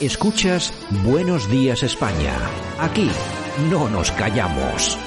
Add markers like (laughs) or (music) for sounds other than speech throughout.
Escuchas Buenos Días España. Aquí no nos callamos.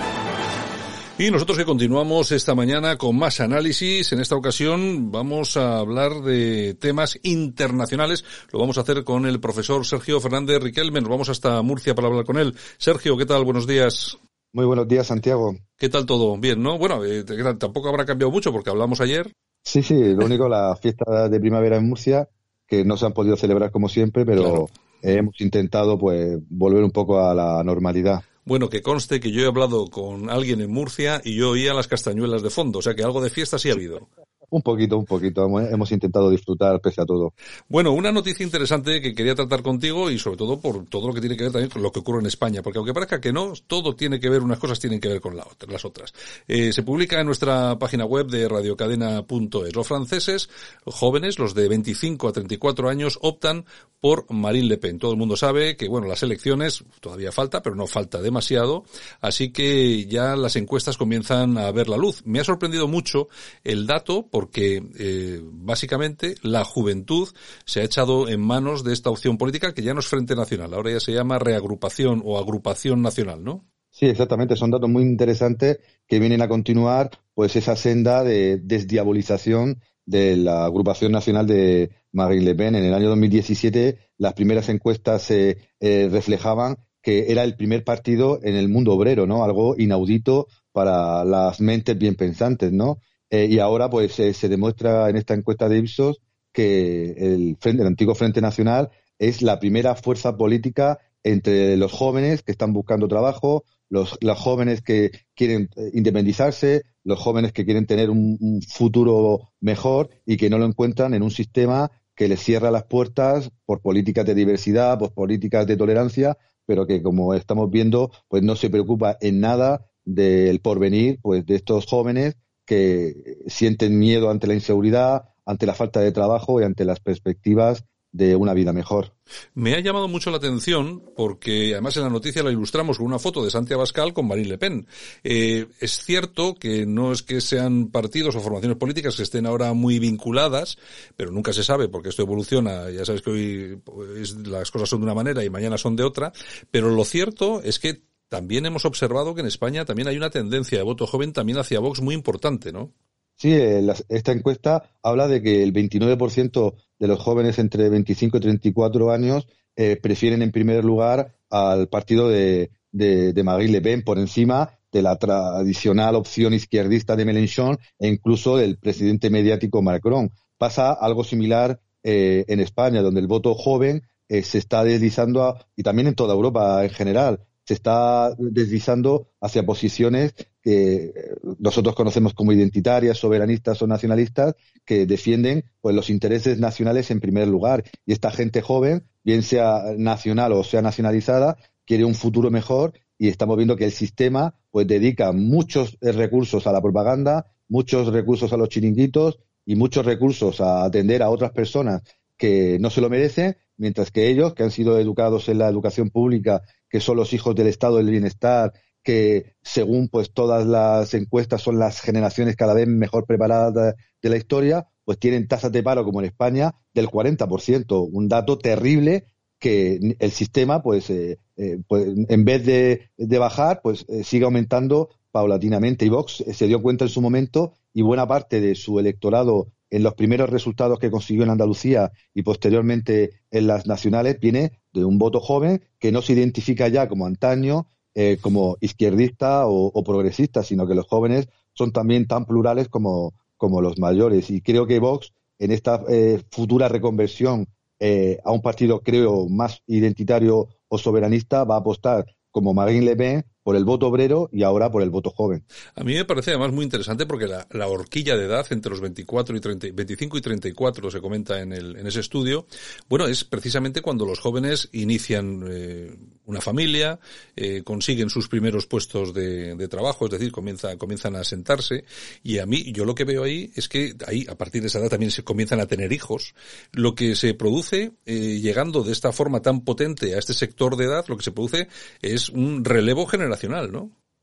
Y nosotros que continuamos esta mañana con más análisis, en esta ocasión vamos a hablar de temas internacionales. Lo vamos a hacer con el profesor Sergio Fernández Riquelme. Nos vamos hasta Murcia para hablar con él. Sergio, ¿qué tal? Buenos días. Muy buenos días, Santiago. ¿Qué tal todo? Bien, ¿no? Bueno, eh, tampoco habrá cambiado mucho porque hablamos ayer. Sí, sí, lo único, la fiesta de primavera en Murcia, que no se han podido celebrar como siempre, pero hemos intentado pues volver un poco a la normalidad. Bueno, que conste que yo he hablado con alguien en Murcia y yo oía las castañuelas de fondo, o sea que algo de fiesta sí ha habido. Un poquito, un poquito. Hemos intentado disfrutar pese a todo. Bueno, una noticia interesante que quería tratar contigo y sobre todo por todo lo que tiene que ver también con lo que ocurre en España, porque aunque parezca que no, todo tiene que ver, unas cosas tienen que ver con la otra, las otras. Eh, se publica en nuestra página web de radiocadena.es. Los franceses, jóvenes, los de 25 a 34 años, optan por Marine Le Pen. Todo el mundo sabe que, bueno, las elecciones todavía falta, pero no falta demasiado, así que ya las encuestas comienzan a ver la luz. Me ha sorprendido mucho el dato, porque eh, básicamente la juventud se ha echado en manos de esta opción política que ya no es Frente Nacional, ahora ya se llama reagrupación o agrupación nacional, ¿no? Sí, exactamente. Son datos muy interesantes que vienen a continuar pues esa senda de desdiabolización de la agrupación nacional de Marine Le Pen. En el año 2017 las primeras encuestas eh, reflejaban que era el primer partido en el mundo obrero, ¿no? Algo inaudito para las mentes bien pensantes, ¿no? Eh, y ahora pues eh, se demuestra en esta encuesta de Ipsos que el, frente, el antiguo Frente Nacional es la primera fuerza política entre los jóvenes que están buscando trabajo, los, jóvenes que quieren eh, independizarse, los jóvenes que quieren tener un, futuro mejor y que no lo encuentran en un sistema que les cierra las puertas por políticas de diversidad, por políticas de tolerancia, pero que como estamos viendo, pues no se preocupa en nada del porvenir pues de estos jóvenes que sienten miedo ante la inseguridad, ante la falta de trabajo y ante las perspectivas de una vida mejor. Me ha llamado mucho la atención porque además en la noticia la ilustramos con una foto de Santiago Abascal con Marine Le Pen. Eh, es cierto que no es que sean partidos o formaciones políticas que estén ahora muy vinculadas, pero nunca se sabe porque esto evoluciona. Ya sabes que hoy pues, las cosas son de una manera y mañana son de otra. Pero lo cierto es que también hemos observado que en España también hay una tendencia de voto joven también hacia Vox muy importante, ¿no? Sí, eh, esta encuesta habla de que el 29% de los jóvenes entre 25 y 34 años eh, prefieren en primer lugar al partido de, de, Marine Le Pen por encima de la tradicional opción izquierdista de Mélenchon e incluso del presidente mediático Macron. Pasa algo similar eh, en España, donde el voto joven se está deslizando, y también en toda Europa en general, se está deslizando hacia posiciones que nosotros conocemos como identitarias, soberanistas o nacionalistas, que defienden pues, los intereses nacionales en primer lugar. Y esta gente joven, bien sea nacional o sea nacionalizada, quiere un futuro mejor y estamos viendo que el sistema pues dedica muchos recursos a la propaganda, muchos recursos a los chiringuitos y muchos recursos a atender a otras personas que no se lo merecen, mientras que ellos, que han sido educados en la educación pública que son los hijos del Estado del Bienestar, que según pues todas las encuestas son las generaciones cada vez mejor preparadas de, la historia, pues tienen tasas de paro como en España del 40%, un dato terrible que el sistema pues, eh, eh, pues en vez de, bajar pues eh, sigue aumentando paulatinamente. Y Vox se dio cuenta en su momento y buena parte de su electorado en los primeros resultados que consiguió en Andalucía y posteriormente en las nacionales viene de un voto joven que no se identifica ya como antaño, eh, como izquierdista o, progresista, sino que los jóvenes son también tan plurales como, como los mayores. Y creo que Vox, en esta eh, futura reconversión eh, a un partido, creo, más identitario o soberanista, va a apostar como Marine Le Pen por el voto obrero y ahora por el voto joven. A mí me parece además muy interesante porque la, horquilla de edad entre los 24 y 30, 25 y 34 se comenta en, el, en ese estudio, bueno, es precisamente cuando los jóvenes inician eh, una familia, eh, consiguen sus primeros puestos de, de, trabajo, es decir, comienza, comienzan a sentarse y a mí yo lo que veo ahí es que ahí a partir de esa edad también se comienzan a tener hijos. Lo que se produce eh, llegando de esta forma tan potente a este sector de edad, lo que se produce es un relevo generacional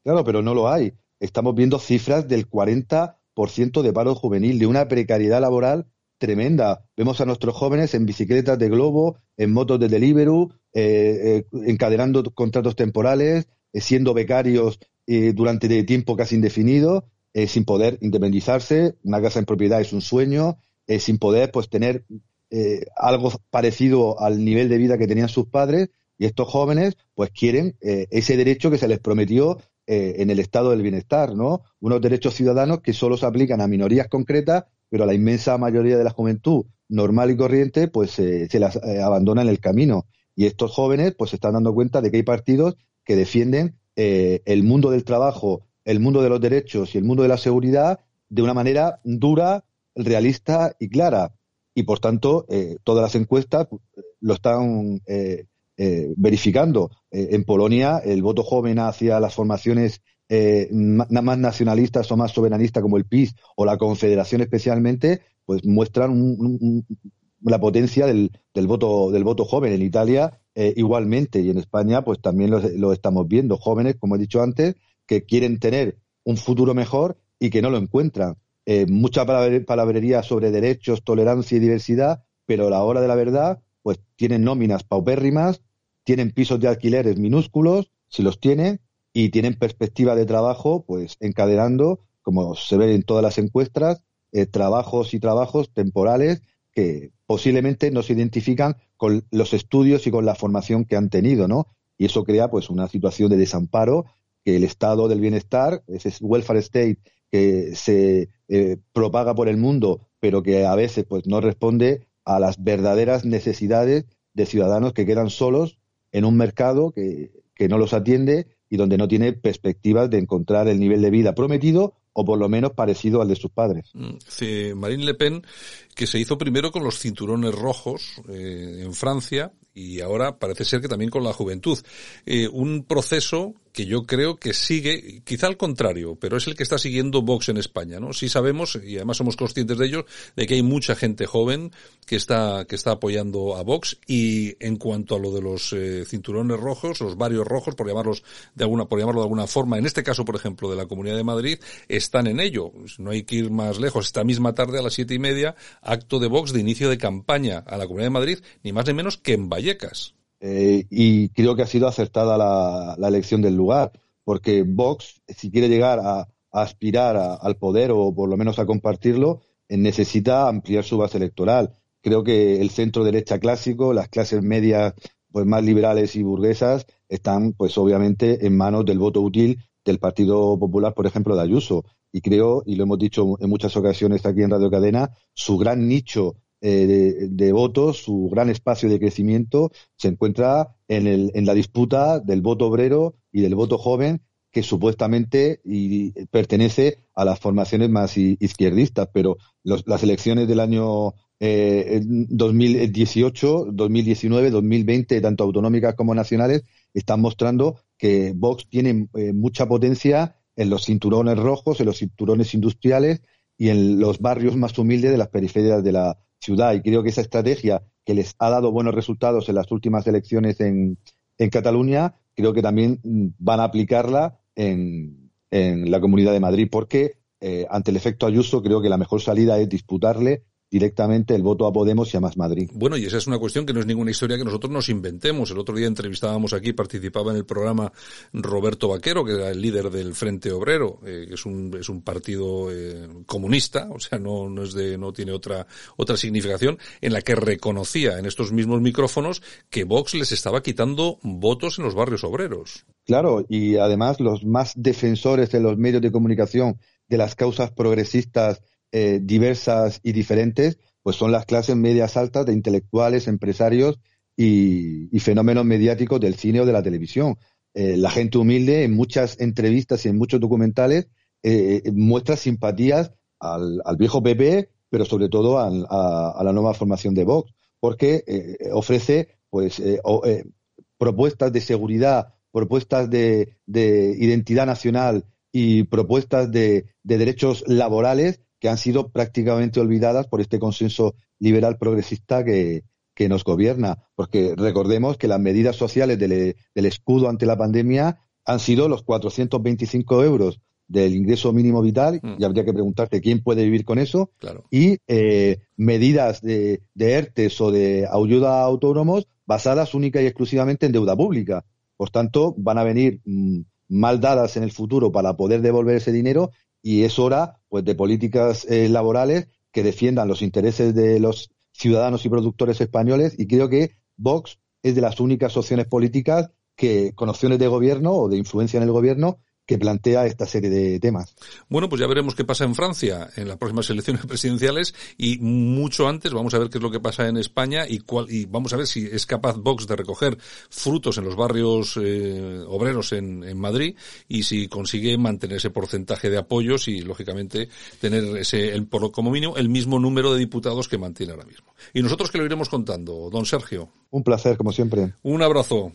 Claro, pero no lo hay. Estamos viendo cifras del 40% de paro juvenil, de una precariedad laboral tremenda. Vemos a nuestros jóvenes en bicicletas de globo, en motos de Deliveroo, eh, eh, encadenando contratos temporales, eh, siendo becarios durante tiempo casi indefinido, sin poder independizarse. Una casa en propiedad es un sueño, sin poder pues tener algo parecido al nivel de vida que tenían sus padres. Y estos jóvenes pues quieren ese derecho que se les prometió en el estado del bienestar, ¿no? Unos derechos ciudadanos que solo se aplican a minorías concretas pero la inmensa mayoría de la juventud normal y corriente pues eh, se las eh, abandona en el camino. Y estos jóvenes pues se están dando cuenta de que hay partidos que defienden eh, el mundo del trabajo, el mundo de los derechos y el mundo de la seguridad de una manera dura, realista y clara. Y por tanto, todas las encuestas lo están verificando. en Polonia, el voto joven hacia las formaciones eh, más nacionalistas o más soberanistas como el PIS o la Confederación especialmente, pues muestran la potencia del, voto del voto joven en Italia eh, igualmente y en España pues también lo, estamos viendo jóvenes como he dicho antes que quieren tener un futuro mejor y que no lo encuentran eh, mucha palabrería sobre derechos tolerancia y diversidad pero a la hora de la verdad pues tienen nóminas paupérrimas tienen pisos de alquileres minúsculos si los tienen y tienen perspectiva de trabajo, pues encadenando, como se ve en todas las encuestas, eh, trabajos y trabajos temporales que posiblemente no se identifican con los estudios y con la formación que han tenido, ¿no? Y eso crea pues una situación de desamparo que el estado del bienestar, ese welfare state que se eh, propaga por el mundo, pero que a veces pues no responde a las verdaderas necesidades de ciudadanos que quedan solos en un mercado que, que no los atiende y donde no tiene perspectivas de encontrar el nivel de vida prometido o por lo menos parecido al de sus padres. Mm, Marine Le Pen, que se hizo primero con los cinturones rojos eh, en Francia y ahora parece ser que también con la juventud. Eh, un proceso que yo creo que sigue, quizá al contrario, pero es el que está siguiendo Vox en España, ¿no? Sí sabemos, y además somos conscientes de ello, de que hay mucha gente joven que está, que está apoyando a Vox, y en cuanto a lo de los eh, cinturones rojos, los varios rojos, por llamarlos de alguna, por llamarlo de alguna forma, en este caso, por ejemplo, de la Comunidad de Madrid, están en ello. No hay que ir más lejos. Esta misma tarde a las siete y media, acto de Vox de inicio de campaña a la Comunidad de Madrid, ni más ni menos que en Vallecas. Eh, y creo que ha sido acertada la, elección del lugar, porque Vox, si quiere llegar a, aspirar al poder o por lo menos a compartirlo, eh, necesita ampliar su base electoral. Creo que el centro derecha clásico, las clases medias pues más liberales y burguesas están pues obviamente en manos del voto útil del Partido Popular, por ejemplo, de Ayuso. Y creo, y lo hemos dicho en muchas ocasiones aquí en Radio Cadena, su gran nicho eh, de, votos, su gran espacio de crecimiento se encuentra en, el, en la disputa del voto obrero y del voto joven que supuestamente y, pertenece a las formaciones más izquierdistas, pero las elecciones del año eh, 2018, 2019, 2020, tanto autonómicas como nacionales, están mostrando que Vox tiene eh, mucha potencia en los cinturones rojos, en los cinturones industriales y en los barrios más humildes de las periferias de la, ciudad. Y creo que esa estrategia que les ha dado buenos resultados en las últimas elecciones en, en Cataluña, creo que también mm, van a aplicarla en, en la Comunidad de Madrid, porque eh, ante el efecto Ayuso creo que la mejor salida es disputarle directamente el voto a Podemos y a Más Madrid. Bueno, y esa es una cuestión que no es ninguna historia que nosotros nos inventemos. El otro día entrevistábamos aquí, participaba en el programa Roberto Vaquero, que era el líder del Frente Obrero, eh, que es un, es un partido eh, comunista, o sea, no, no es de, no tiene otra, otra significación, en la que reconocía en estos mismos micrófonos que Vox les estaba quitando votos en los barrios obreros. Claro, y además los más defensores de los medios de comunicación de las causas progresistas eh, diversas y diferentes, pues son las clases medias altas de intelectuales, empresarios y, fenómenos mediáticos del cine o de la televisión. Eh, la gente humilde en muchas entrevistas y en muchos documentales eh, muestra simpatías al, viejo PP, pero sobre todo a, la nueva formación de Vox, porque ofrece pues propuestas de seguridad, propuestas de, identidad nacional y propuestas de derechos laborales que han sido prácticamente olvidadas por este consenso liberal progresista que, nos gobierna. Porque recordemos que las medidas sociales del, escudo ante la pandemia han sido los 425 euros del ingreso mínimo vital, Mm. y habría que preguntarte quién puede vivir con eso, Claro. y eh, medidas de, de ERTES o de ayuda a autónomos basadas única y exclusivamente en deuda pública. Por tanto, van a venir mm, mal dadas en el futuro para poder devolver ese dinero y es hora pues de políticas eh, laborales que defiendan los intereses de los ciudadanos y productores españoles y creo que Vox es de las únicas opciones políticas que con opciones de gobierno o de influencia en el gobierno que plantea esta serie de temas. Bueno, pues ya veremos qué pasa en Francia en las próximas elecciones (laughs) presidenciales y mucho antes vamos a ver qué es lo que pasa en España y cuál y vamos a ver si es capaz Vox de recoger frutos en los barrios eh, obreros en, en Madrid y si consigue mantener ese porcentaje de apoyos y lógicamente tener ese el, por, como mínimo el mismo número de diputados que mantiene ahora mismo. Y nosotros que lo iremos contando, don Sergio. Un placer, como siempre. Un abrazo.